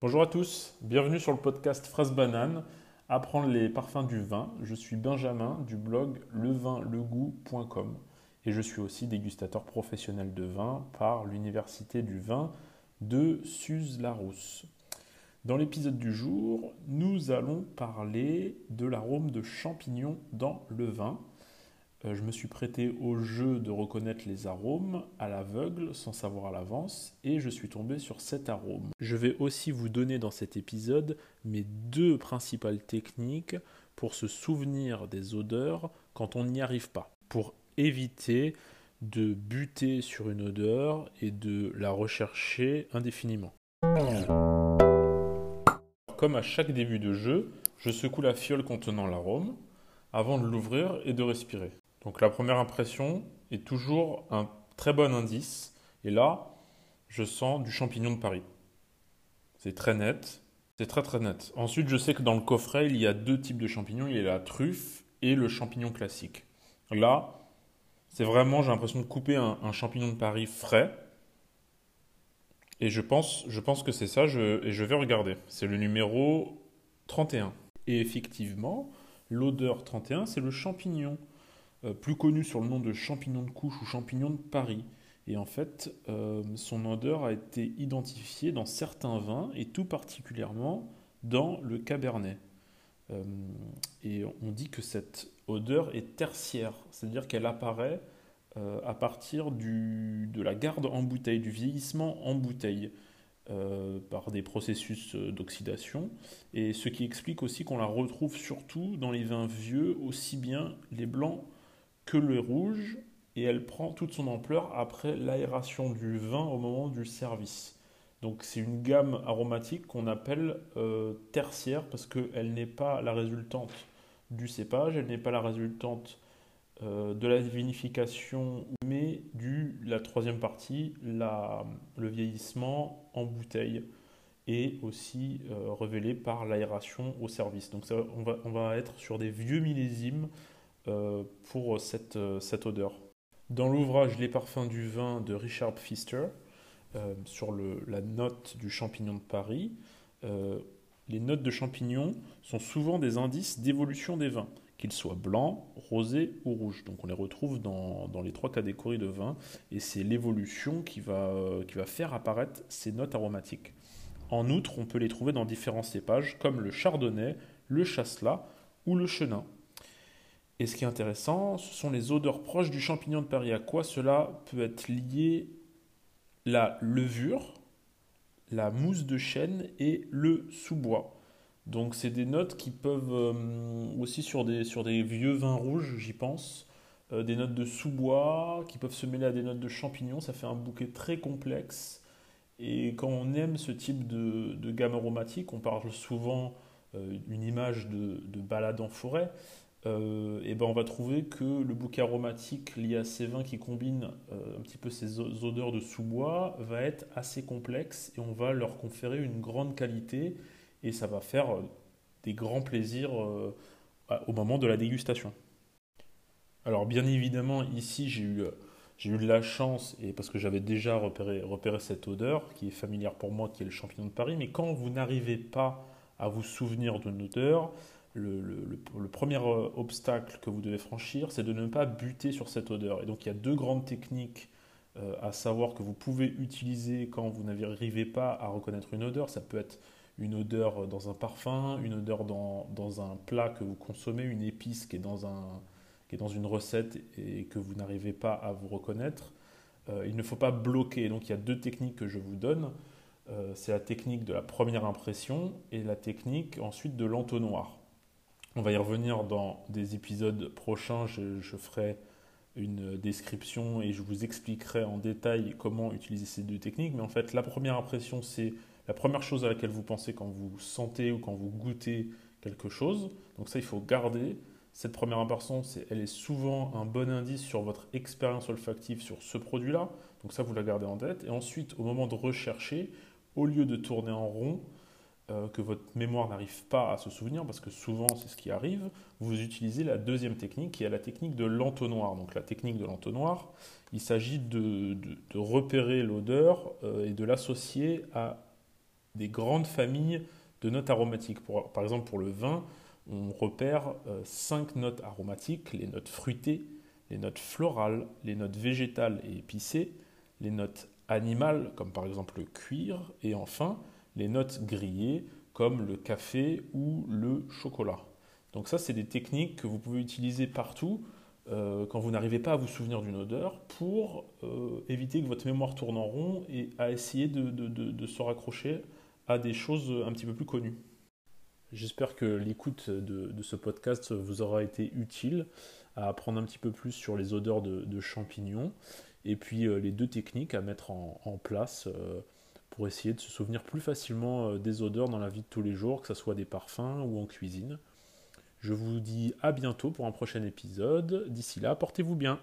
Bonjour à tous, bienvenue sur le podcast Fraise Banane, apprendre les parfums du vin. Je suis Benjamin du blog levinlegout.com et je suis aussi dégustateur professionnel de vin par l'Université du vin de Suse-Larousse. Dans l'épisode du jour, nous allons parler de l'arôme de champignons dans le vin. Euh, je me suis prêté au jeu de reconnaître les arômes à l'aveugle sans savoir à l'avance et je suis tombé sur cet arôme. Je vais aussi vous donner dans cet épisode mes deux principales techniques pour se souvenir des odeurs quand on n'y arrive pas, pour éviter de buter sur une odeur et de la rechercher indéfiniment. Comme à chaque début de jeu, je secoue la fiole contenant l'arôme avant de l'ouvrir et de respirer. Donc la première impression est toujours un très bon indice. Et là, je sens du champignon de Paris. C'est très net. C'est très très net. Ensuite, je sais que dans le coffret, il y a deux types de champignons. Il y a la truffe et le champignon classique. Là, c'est vraiment, j'ai l'impression de couper un, champignon de Paris frais. Et je pense, je pense que c'est ça, et je vais regarder. C'est le numéro 31. Et effectivement, l'odeur 31, c'est le champignon. Euh, plus connu sur le nom de champignon de couche ou champignon de Paris. Et en fait, euh, son odeur a été identifiée dans certains vins et tout particulièrement dans le Cabernet. Euh, et on dit que cette odeur est tertiaire, c'est-à-dire qu'elle apparaît à partir du, de la garde en bouteille, du vieillissement en bouteille. par des processus d'oxydation, et ce qui explique aussi qu'on la retrouve surtout dans les vins vieux, aussi bien les blancs que le rouge et elle prend toute son ampleur après l'aération du vin au moment du service. Donc c'est une gamme aromatique qu'on appelle euh, tertiaire parce qu'elle n'est pas la résultante du cépage, elle n'est pas la résultante euh, de la vinification, mais du la troisième partie, la, le vieillissement en bouteille et aussi euh, révélé par l'aération au service. Donc on, va, on va être sur des vieux millésimes pour cette, euh, cette odeur. Dans l'ouvrage Les parfums du vin de Richard Pfister, euh, sur la note du champignon de Paris, les notes de champignon sont souvent des indices d'évolution des vins, qu'ils soient blancs, rosés ou rouges. Donc on les retrouve dans, les trois catégories de vins, et c'est l'évolution qui va faire apparaître ces notes aromatiques. En outre, on peut les trouver dans différents cépages, comme le chardonnay, le chasselas ou le chenin. Et ce qui est intéressant, ce sont les odeurs proches du champignon de Paris. À quoi cela peut être lié La levure, la mousse de chêne et le sous-bois. Donc c'est des notes qui peuvent euh, aussi sur des, vieux vins rouges, j'y pense, euh, des notes de sous-bois qui peuvent se mêler à des notes de champignons. Ça fait un bouquet très complexe. Et quand on aime ce type de, gamme aromatique, on parle souvent d'une euh, image de, de balade en forêt euh, eh ben on va trouver que le bouquet aromatique lié à ces vins qui combinent euh, un petit peu ces odeurs de sous-bois va être assez complexe et on va leur conférer une grande qualité et ça va faire euh, des grands plaisirs au moment de la dégustation. Alors bien évidemment ici j'ai eu, j'ai eu de la chance et parce que j'avais déjà repéré, repéré cette odeur qui est familière pour moi qui est le champignon de Paris mais quand vous n'arrivez pas à vous souvenir d'une odeur, le, premier euh, obstacle que vous devez franchir, c'est de ne pas buter sur cette odeur. Et donc il y a deux grandes techniques euh, à savoir que vous pouvez utiliser quand vous n'arrivez pas à reconnaître une odeur. Ça peut être une odeur dans un parfum, une odeur dans, un plat que vous consommez, une épice qui est dans, une recette et que vous n'arrivez pas à vous reconnaître. Euh, il ne faut pas bloquer. Donc il y a deux techniques que je vous donne. c'est la technique de la première impression et la technique ensuite de l'entonnoir. On va y revenir dans des épisodes prochains. Je, ferai une description et je vous expliquerai en détail comment utiliser ces deux techniques. Mais en fait, la première impression, c'est la première chose à laquelle vous pensez quand vous sentez ou quand vous goûtez quelque chose. Donc ça, il faut garder. Cette première impression, elle est souvent un bon indice sur votre expérience olfactive sur ce produit-là. Donc ça, vous la gardez en tête. Et ensuite, au moment de rechercher, au lieu de tourner en rond, euh, que votre mémoire n'arrive pas à se souvenir, parce que souvent c'est ce qui arrive, vous utilisez la deuxième technique qui est la technique de l'entonnoir. Donc la technique de l'entonnoir, il s'agit de, repérer l'odeur euh, et de l'associer à des grandes familles de notes aromatiques. par exemple, pour le vin, on repère euh, cinq notes aromatiques, les notes fruitées, les notes florales, les notes végétales et épicées, les notes animales, comme par exemple le cuir, et enfin les notes grillées, comme le café ou le chocolat. Donc ça, c'est des techniques que vous pouvez utiliser partout euh, quand vous n'arrivez pas à vous souvenir d'une odeur pour euh, éviter que votre mémoire tourne en rond et à essayer de, se raccrocher à des choses un petit peu plus connues. J'espère que l'écoute de, ce podcast vous aura été utile à apprendre un petit peu plus sur les odeurs de, champignons et puis euh, les deux techniques à mettre en, place pour essayer de se souvenir plus facilement des odeurs dans la vie de tous les jours, que ce soit des parfums ou en cuisine. Je vous dis à bientôt pour un prochain épisode. D'ici là, portez-vous bien.